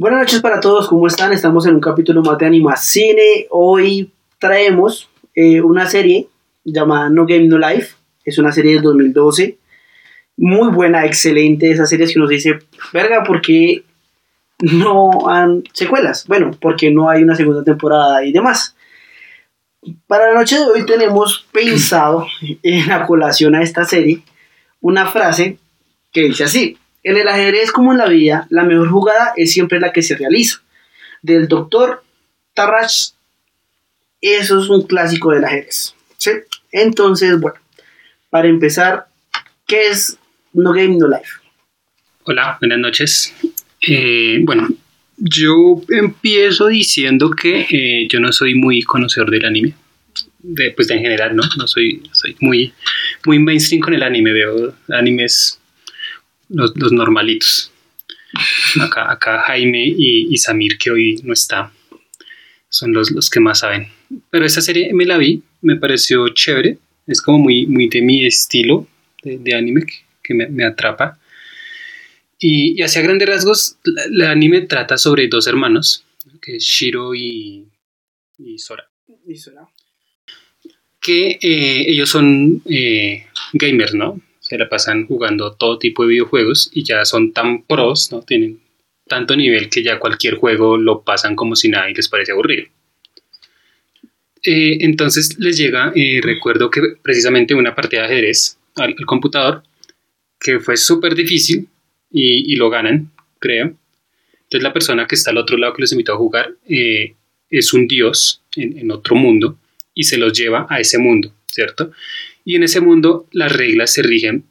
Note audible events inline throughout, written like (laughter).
Buenas noches para todos, ¿cómo están? Estamos en un capítulo más de Anima Cine. Hoy traemos eh, una serie llamada No Game No Life. Es una serie del 2012. Muy buena, excelente. Esa serie es que nos dice, verga, ¿por qué no han secuelas? Bueno, porque no hay una segunda temporada y demás. Para la noche de hoy tenemos pensado en la colación a esta serie una frase que dice así. En el ajedrez como en la vida, la mejor jugada es siempre la que se realiza. Del doctor Tarrach, eso es un clásico del ajedrez. Entonces, bueno, para empezar, ¿qué es No Game No Life? Hola, buenas noches. Eh, bueno, yo empiezo diciendo que eh, yo no soy muy conocedor del anime. De, pues en general, ¿no? No soy, soy muy, muy mainstream con el anime. Veo animes los, los normalitos. Acá, acá Jaime y, y, Samir, que hoy no está, son los, los que más saben. Pero esta serie me la vi, me pareció chévere. Es como muy, muy de mi estilo de, de anime que, que me, me, atrapa. Y, y hacia grandes rasgos, el anime trata sobre dos hermanos, que es Shiro y, y Sora. Y Sora. Que eh, ellos son eh, gamers, ¿no? Se la pasan jugando todo tipo de videojuegos y ya son tan pros, ¿no? Tienen tanto nivel que ya cualquier juego lo pasan como si nada y les parece aburrido. Eh, entonces les llega, eh, recuerdo que precisamente una partida de ajedrez al, computador que fue súper difícil y, y, lo ganan, creo. Entonces la persona que está al otro lado que los invitó a jugar eh, es un dios en, en otro mundo y se los lleva a ese mundo, ¿cierto? Y en ese mundo las reglas se rigen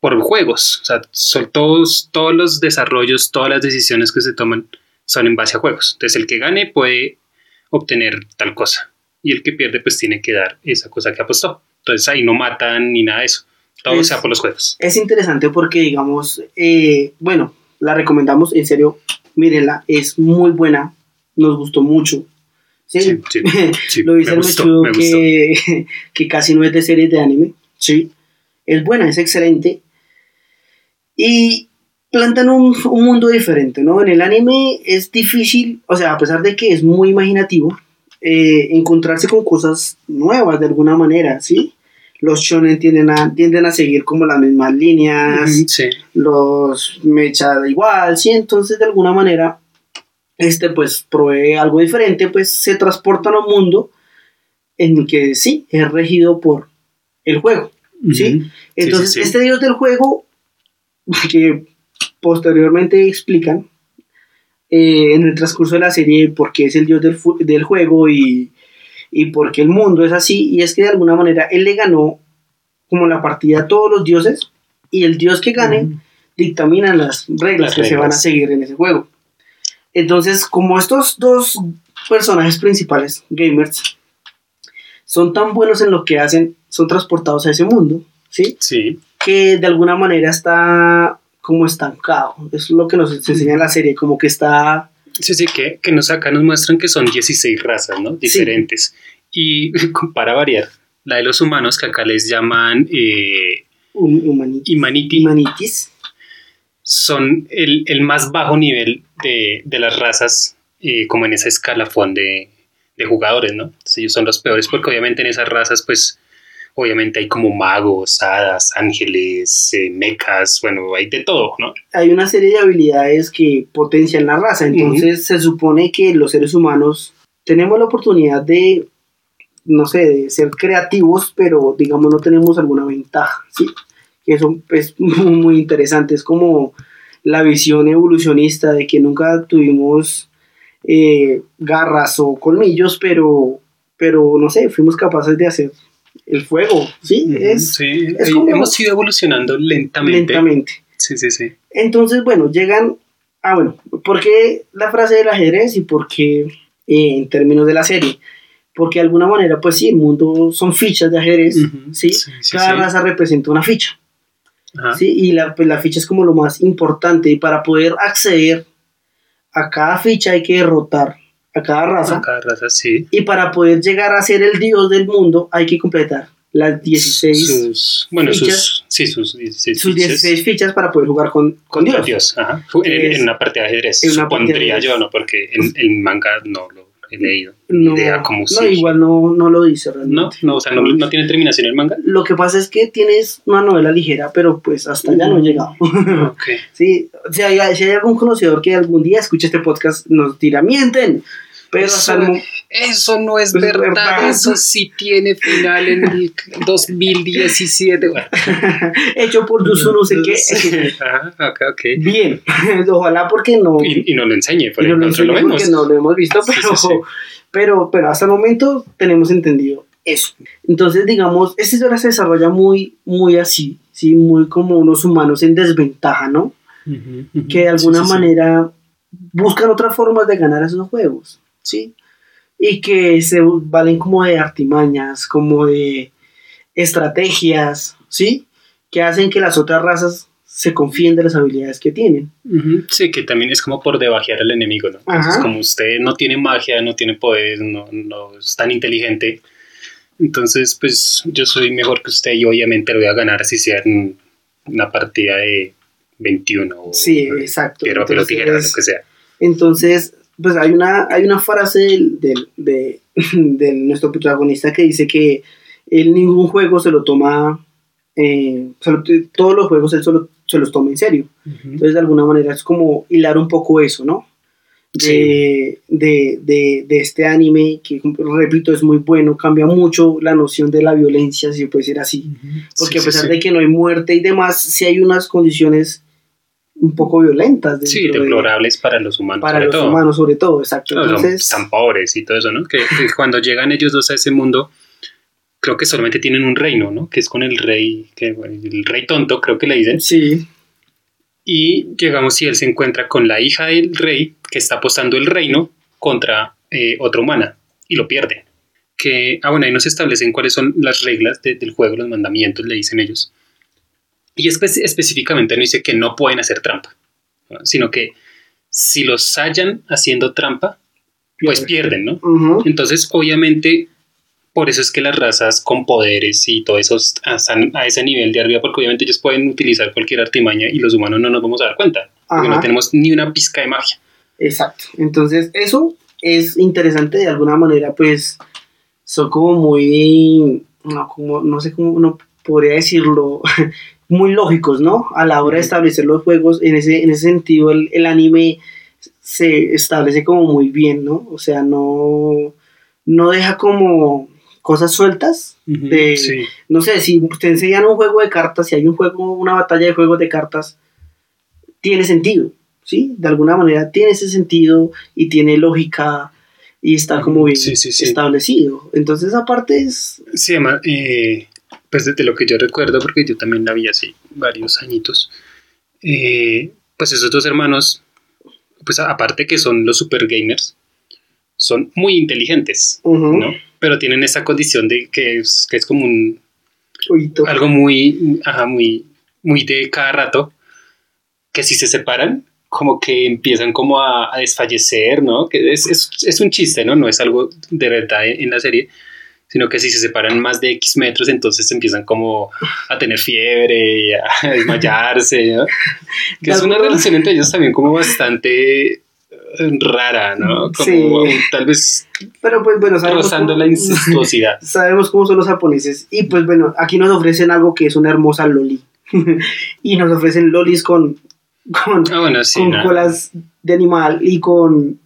por juegos, o sea, son todos, todos los desarrollos, todas las decisiones que se toman son en base a juegos. Entonces el que gane puede obtener tal cosa y el que pierde pues tiene que dar esa cosa que apostó. Entonces ahí no matan ni nada de eso, todo es, sea por los juegos. Es interesante porque digamos, eh, bueno, la recomendamos, en serio, mírenla, es muy buena, nos gustó mucho, Sí, sí, (laughs) sí, sí lo dice mucho que, (laughs) que casi no es de series de anime. Sí, es buena, es excelente. Y plantan un, un, mundo diferente, ¿no? En el anime es difícil, o sea, a pesar de que es muy imaginativo, eh, encontrarse con cosas nuevas de alguna manera, ¿sí? Los shonen tienden a, tienden a seguir como las mismas líneas, uh -huh, sí. los mecha igual, ¿sí? Entonces, de alguna manera, este pues provee algo diferente, pues se transportan a un mundo en que sí, es regido por el juego, ¿sí? Uh -huh. Entonces, sí, sí, sí. este dios del juego, (laughs) que posteriormente explican eh, en el transcurso de la serie por qué es el dios del, del juego y, y por qué el mundo es así, y es que de alguna manera él le ganó como la partida a todos los dioses, y el dios que gane uh -huh. dictamina las reglas las que reglas. se van a seguir en ese juego. Entonces, como estos dos personajes principales, gamers, son tan buenos en lo que hacen, son transportados a ese mundo, ¿sí? Sí. Que de alguna manera está como estancado. Es lo que nos enseña la serie, como que está... Sí, sí, que, que nos, acá nos muestran que son 16 razas, ¿no? Diferentes. Sí. Y (laughs) para variar, la de los humanos, que acá les llaman... Eh, humanitis. Humanitis son el, el, más bajo nivel de, de las razas, eh, como en esa escalafón de, de jugadores, ¿no? Entonces ellos son los peores porque obviamente en esas razas, pues, obviamente hay como magos, hadas, ángeles, eh, mecas, bueno, hay de todo, ¿no? Hay una serie de habilidades que potencian la raza, entonces uh -huh. se supone que los seres humanos tenemos la oportunidad de, no sé, de ser creativos, pero digamos no tenemos alguna ventaja, ¿sí? Eso es (laughs) muy interesante, es como la visión evolucionista de que nunca tuvimos eh, garras o colmillos, pero, pero no sé, fuimos capaces de hacer el fuego, ¿sí? Es, sí. Es como, hemos ido evolucionando lentamente. Lentamente. Sí, sí, sí. Entonces, bueno, llegan, ah, bueno, ¿por qué la frase del ajedrez y por qué eh, en términos de la serie? Porque de alguna manera, pues sí, el mundo son fichas de ajedrez, uh -huh, ¿sí? sí, sí Cada sí. raza representa una ficha. ¿Sí? Y la, pues, la ficha es como lo más importante. Y para poder acceder a cada ficha hay que derrotar a cada raza. A cada raza, sí. Y para poder llegar a ser el dios del mundo hay que completar las 16 sus, bueno, fichas. sus, sí, sus 16 sus fichas 16 fichas para poder jugar con, con Dios. Dios. Ajá. En, Es- en una partida de ajedrez, supondría yo, ¿no? Porque el, el manga no lo he leído. No, idea igual no, no lo dice realmente. No, no, o sea, no, no tiene terminación el manga. Lo que pasa es que tienes una novela ligera, pero pues hasta allá no he llegado. (laughs) Ok. sí, si hay, si hay algún conocedor que algún día escuche este podcast, nos dirá, mienten. Pero hasta el Eso no es es verdad, verdad. eso sí tiene final en el 2017. Bueno. (laughs) hecho por Yusu no sé qué. Ajá, ok, ok. Bien, (laughs) ojalá porque no... Y, y no lo enseñe, por y no lo nosotros lo enseñe vemos. porque no lo hemos visto, Sí, pero, sí, sí. pero, pero hasta el momento tenemos entendido eso. Entonces, digamos, esta historia se desarrolla muy, muy así, ¿sí? muy como unos humanos en desventaja, ¿no? Ujú, ujú. Que de alguna Sí, sí, sí. manera buscan otras formas de ganar esos juegos, ¿sí? Y que se valen como de artimañas, como de estrategias, ¿sí? Que hacen que las otras razas se confíen de las habilidades que tienen. Sí, que también es como por debajear al enemigo, ¿no? Entonces, Ajá. como usted no tiene magia, no tiene poder, no, no es tan inteligente, entonces, pues yo soy mejor que usted y obviamente lo voy a ganar si sea en una partida de 21 o Sí, exacto. pero, pero Entonces, tijera, lo que sea. Entonces, pues hay una, hay una frase del, del- de, (laughs) de nuestro protagonista que dice que él ningún juego se lo toma, eh, solo- todos los juegos él solo, se los toma en serio. Entonces, de alguna manera es como hilar un poco eso, ¿no? De, de, de, de este anime, que repito, es muy bueno, cambia mucho la noción de la violencia, si puede decir así. Porque Sí, a pesar sí. de que no hay muerte y demás, sí hay unas condiciones un poco violentas. Sí, dentro de- deplorables para los humanos, para sobre los todo. humanos sobre todo, exacto. Son Entonces, tan pobres y todo eso, ¿no? Que, que cuando llegan ellos dos a ese mundo, creo que solamente tienen un reino, ¿no? Que es con el rey, que, bueno, el rey tonto, creo que le dicen. sí, Y llegamos y él se encuentra con la hija del rey que está apostando el reino contra eh, otra humana y lo pierde. Que, ah, bueno, ahí nos establecen cuáles son las reglas de- del juego, los mandamientos, le dicen ellos. Y espe- específicamente no dice que no pueden hacer trampa, ¿no? sino que si los hallan haciendo trampa, pues pierden, ¿no? Entonces, obviamente, por eso es que las razas con poderes y todo eso están a ese nivel de arriba, porque obviamente ellos pueden utilizar cualquier artimaña y los humanos no nos vamos a dar cuenta, porque no tenemos ni una pizca de magia. exacto. Entonces, eso es interesante de alguna manera, pues son como muy, no, como, no sé cómo uno podría decirlo, (laughs) muy lógicos, ¿no? A la hora de establecer los juegos, en ese, en ese sentido, el, el anime se establece como muy bien, ¿no? O sea, no, no deja como cosas sueltas de, Sí. no sé, si te enseñan un juego de cartas, si hay un juego, una batalla de juegos de cartas, tiene sentido, ¿sí? De alguna manera tiene ese sentido y tiene lógica y está como bien Sí, sí, sí. establecido. Entonces, aparte es... Sí, además, eh, pues desde lo que yo recuerdo, porque yo también la vi hace varios añitos, eh, pues esos dos hermanos, pues aparte que son los super gamers, son muy inteligentes, ujú, ¿no? Pero tienen esa condición de que es, que es como un, jueguito. algo muy, ajá, muy, muy de cada rato, que si se separan, como que empiezan como a, a desfallecer, ¿no? Que es, es, es un chiste, ¿no? No es algo de verdad en, en la serie, sino que si se separan más de X metros, entonces empiezan como a tener fiebre, y a (laughs) desmayarse, ¿no? (laughs) Que es una relación entre ellos también como bastante eh, rara, ¿no? Como Sí. tal vez Pero pues bueno, sabemos rozando cómo- la incestuosidad. (laughs) sabemos cómo son los japoneses. Y pues bueno, aquí nos ofrecen algo que es una hermosa loli. y nos ofrecen lolis con, con, Ah, bueno, sí. con no. colas de animal y con,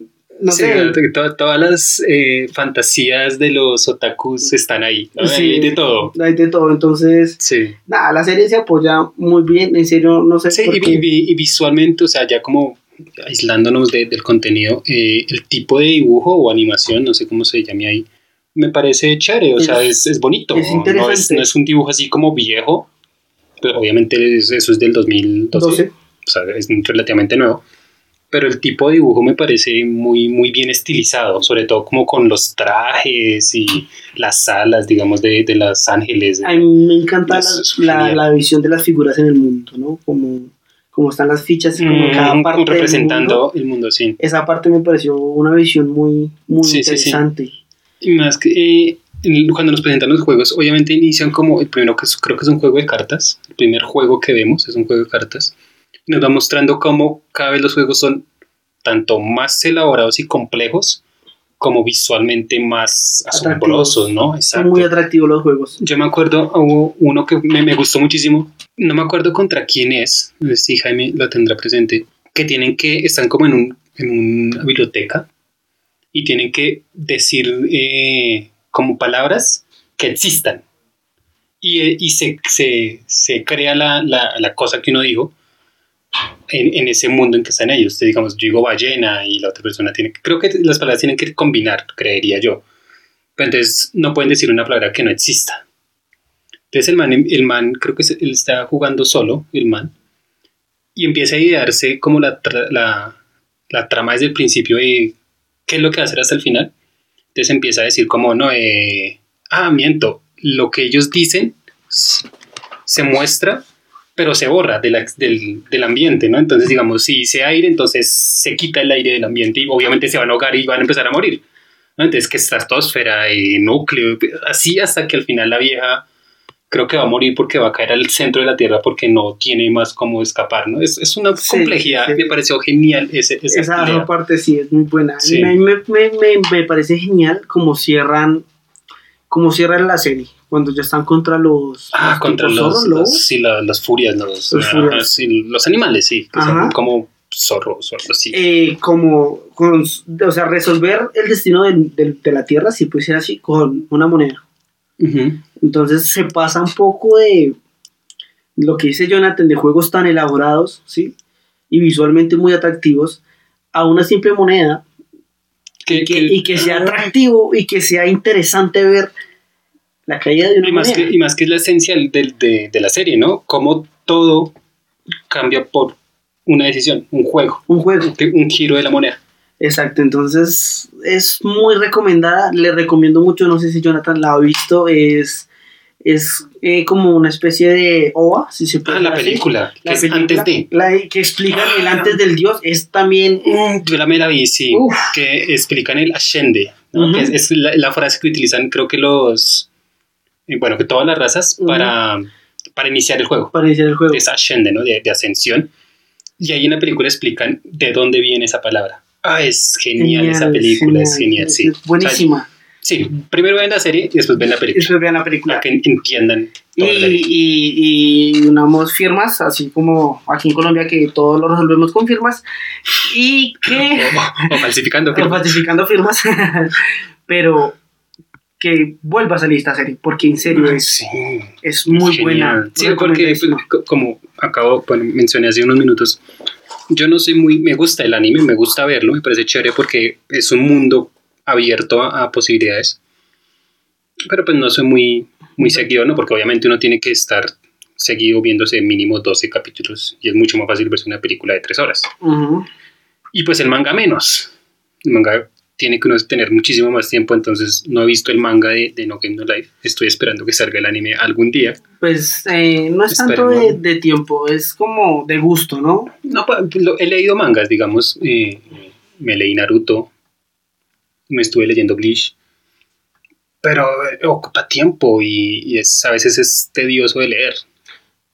no Sí, sé, to- to- todas las eh, fantasías de los otakus están ahí. ¿no? Sí. Hay de todo. hay de todo. Entonces, Sí. nada, la serie se apoya muy bien. En serio, no sé Sí, por y, qué. y- y- visualmente, o sea, ya como aislándonos de- del contenido, eh, el tipo de dibujo o animación, no sé cómo se llame ahí, me parece chévere, o Es- sea, es, es bonito. es No interesante. es, no es un dibujo así como viejo, pero obviamente es- eso es del 2012, 12. o sea, es relativamente nuevo. Pero el tipo de dibujo me parece muy, muy bien estilizado, sobre todo como con los trajes y las alas, digamos, de, de los ángeles. A mí me encanta Es- la, la, visión de las figuras en el mundo, ¿no? Como, como están las fichas, como en cada Mm, parte. representando mundo. el mundo, sí. Esa parte me pareció una visión muy, muy Sí, sí, sí. interesante. Y más que, eh, cuando nos presentan los juegos, obviamente inician como el primero que es- creo que es un juego de cartas. El primer juego que vemos es un juego de cartas. Nos va mostrando cómo cada vez los juegos son tanto más elaborados y complejos como visualmente más asombrosos, ¿no? Son muy atractivos los juegos. Yo me acuerdo, hubo uno que me, me gustó muchísimo. No me acuerdo contra quién es. Si Jaime lo tendrá presente. Que tienen que, están como en, un, en una biblioteca y tienen que decir eh, como palabras que existan. Y, eh, y se, se, se crea la, la, la cosa que uno dijo en, ese mundo en que están ellos. Entonces, digamos, yo digo ballena y la otra persona tiene que... Creo que las palabras tienen que combinar, creería yo. Pero entonces no pueden decir una palabra que no exista. Entonces el man, el man creo que él está jugando solo, el man, y empieza a idearse como la, la, trama desde el principio de qué es lo que va a hacer hasta el final. Entonces empieza a decir como, no, eh, ah, miento, lo que ellos dicen se muestra, pero se borra de la- del, del ambiente, ¿no? Entonces, digamos, si dice aire, entonces se quita el aire del ambiente y obviamente se van a ahogar y van a empezar a morir. ¿no? Entonces, que estratosfera, eh, núcleo, así hasta que al final la vieja creo que va a morir porque va a caer al centro de la Tierra porque no tiene más cómo escapar, ¿no? Es, es una Sí, complejidad, sí. me pareció genial ese, esa Esa pelea. parte sí es muy buena. Sí. Me, me, me, me- parece genial como cierran como cierran la serie cuando ya están contra los Ah, los contra los, zorros, los- sí, la- las furias, los, Los sí, los animales, sí, que son como zorros o algo así. Eh, como con, o sea resolver el destino del- del- de la tierra si puede ser así con una moneda. Entonces se pasa un poco de lo que dice Jonathan de juegos tan elaborados sí y visualmente muy atractivos a una simple moneda Que- que- que- y que sea atractivo y que sea interesante ver la caída de una y más, moneda. que, y más que es la esencia del- de, de la serie, ¿no? Cómo todo cambia por una decisión, un juego, un juego. un, giro de la moneda. Exacto, entonces es muy recomendada, le recomiendo mucho, no sé si Jonathan la ha visto, es, es eh, como una especie de OVA, si se puede Ah, la película, que La es película, antes de. la que explica el antes del dios, es también... Mm, Yo la me la vi, sí, Uf. que explican el ascende, ¿no? Que es, es la, la frase que utilizan, creo que los, bueno, que todas las razas Ujú. para, para iniciar el juego. para iniciar el juego. es ascende, ¿no? De, de ascensión. Y ahí en la película explican de dónde viene esa palabra. Ah, es genial, esa película, es genial, sí. Es buenísima. O sea, sí, primero ven la serie y después ven la película. Después vean la película. Para que entiendan Y, y, y unamos firmas, así como aquí en Colombia que todo lo resolvemos con firmas, y que... O, (laughs) o falsificando. (laughs) o pero- falsificando firmas, (laughs) pero que vuelva a salir esta serie, porque en serio es, Sí, es muy genial. buena. Sí, porque pues, como acabo, bueno, mencioné hace unos minutos, yo no soy muy, me gusta el anime, me gusta verlo, me parece chévere porque es un mundo abierto a, a posibilidades. Pero pues no soy muy, muy seguido, ¿no? Porque obviamente uno tiene que estar seguido viéndose mínimo 12 capítulos y es mucho más fácil verse una película de 3 horas. Ujú. Y pues el manga menos. El manga tiene que uno tener muchísimo más tiempo, entonces no he visto el manga de, de No Game No Life. Estoy esperando que salga el anime algún día. Pues eh, no es tanto de, tiempo, es como de gusto, ¿no? No, lo- he leído mangas, digamos. eh, me leí Naruto. Me estuve leyendo Bleach. Pero eh, ocupa tiempo y, y es, a veces es tedioso de leer.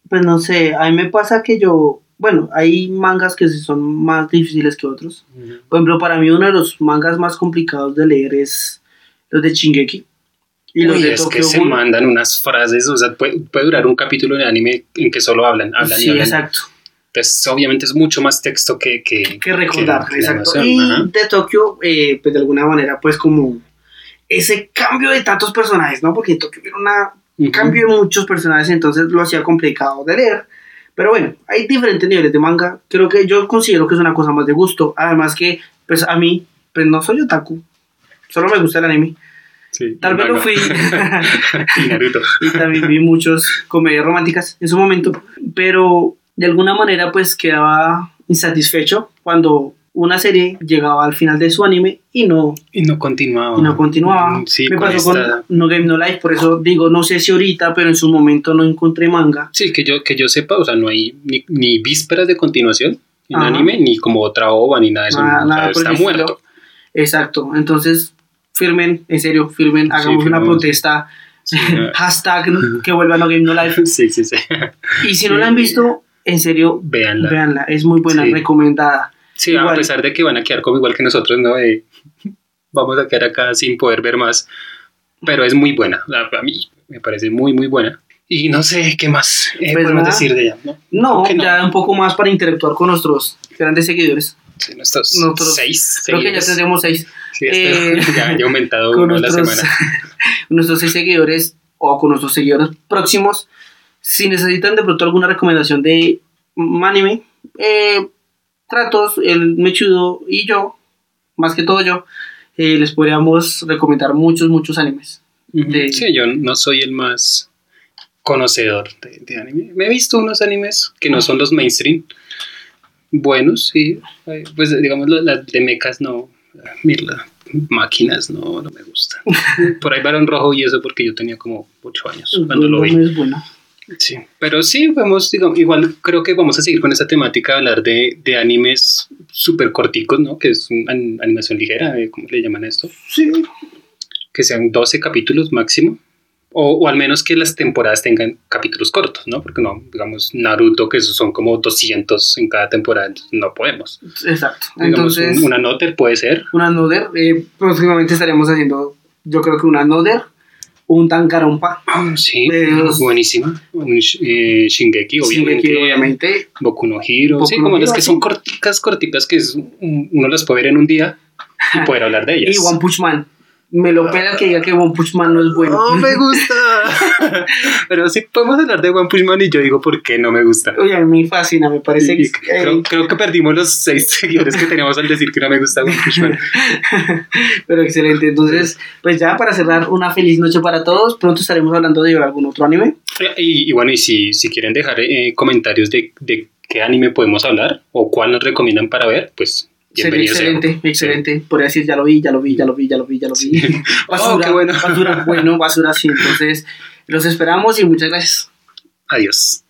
Pues no sé, a mí me pasa que yo, bueno, hay mangas que sí son más difíciles que otros. Por ejemplo, para mí uno de los mangas más complicados de leer es los de Shingeki. Y los Uy, de es que Tokyo se Ghoul. mandan unas frases, o sea, puede, puede durar un capítulo de anime en que solo hablan, hablan y Sí, hablan. exacto. Entonces, obviamente es mucho más texto que... Que, que recordar, que exacto. Y ajá. de Tokio, eh, pues de alguna manera, pues como ese cambio de tantos personajes, ¿no? Porque en Tokio era una- un cambio de muchos personajes, entonces lo hacía complicado de leer. Pero bueno, hay diferentes niveles de manga. Creo que yo considero que es una cosa más de gusto. Además que, pues a mí, pues no soy otaku. Solo me gusta el anime. Sí, Tal vez lo fui. (laughs) y Naruto. (laughs) y también vi muchos comedias románticas en su momento, pero de alguna manera pues quedaba insatisfecho cuando una serie llegaba al final de su anime y no, Y no continuaba. y no continuaba. Mm, Sí, Me con pasó esta- con No Game No Life, por eso digo, no sé si ahorita, pero en su momento no encontré manga. Sí, que yo, que yo sepa, o sea, no hay ni, ni vísperas de continuación en Ajá. anime, ni como otra ova, ni nada de eso. Nada- o sea, está estilo. muerto. Exacto, entonces firmen, en serio, firmen, hagamos una protesta. Sí, (laughs) Hashtag (laughs) que vuelvan a Game No Life. sí, sí, sí. Y si no la han visto, en serio, Véanla. véanla, es muy buena, recomendada. Sí, a Igual. pesar de que van a quedar como igual que nosotros, ¿no? De, (laughs) vamos a quedar acá sin poder ver más. Pero es muy buena. A mí me parece muy, muy buena. Y no sé qué más eh, Pues podemos nada. decir de ella, ¿no? No, ya un poco más para interactuar con nuestros grandes seguidores. Sí, nuestros Nosotros- seis Creo que ya seguidores. tendremos seis. Sí, este- eh, (laughs) ya, ya aumentado (laughs) con uno a la nuestros, semana. nuestros seis seguidores o con nuestros seguidores próximos. Si necesitan de pronto alguna recomendación de anime, eh, tratos, el Mechudo y yo, más que todo yo, eh, les podríamos recomendar muchos, muchos animes. De- Sí, yo no soy el más conocedor de, de anime. Me he visto unos animes que no son los mainstream. Buenos, sí. Pues digamos, las de mechas no. Mira, máquinas no, no me gustan. (laughs) Por ahí Barón Rojo y eso porque yo tenía como 8 años cuando lo vi. No es bueno. Sí, pero sí, vamos, digamos, igual creo que vamos a seguir con esta temática de hablar de, de animes súper corticos, ¿no? Que es una an- animación ligera, eh, ¿cómo le llaman a esto? Sí, Que sean 12 capítulos máximo. O, o al menos que las temporadas tengan capítulos cortos, ¿no? Porque no, digamos, Naruto, que son como 200 en cada temporada, no podemos. exacto. Digamos, Entonces, un- una Noter puede ser. una Another, eh, próximamente estaremos haciendo, yo creo que una Another, un Tankarompa, Sí, Pero- buenísima. Un, eh, Shingeki, obviamente. Shingeki, obviamente, Boku no Boku sí, no como las Hero, que sí. son corticas, corticas, que es, un- uno las puede ver en un día y poder hablar de ellas. (laughs) y One Punch Man. Me lo pela que diga que One Punch Man no es bueno. No me (laughs) gusta. Pero sí podemos hablar de One Punch Man y yo digo por qué no me gusta. Oye, a mí me fascina, me parece Y- y que... creo, creo que perdimos los seis (laughs) seguidores que teníamos al decir que no me gusta One Punch Man. (laughs) Pero excelente. Entonces, pues ya para cerrar, una feliz noche para todos. Pronto estaremos hablando de algún otro anime. Y, y bueno, y si, si quieren dejar eh, comentarios de, de qué anime podemos hablar o cuál nos recomiendan para ver, pues Bienvenido sea. excelente, excelente. Podría decir, ya lo vi, ya lo vi, ya lo vi, ya lo vi, ya lo vi. (laughs) Basura, Oh, qué bueno. basura, bueno, basura, sí. Entonces, los esperamos y muchas gracias. Adiós.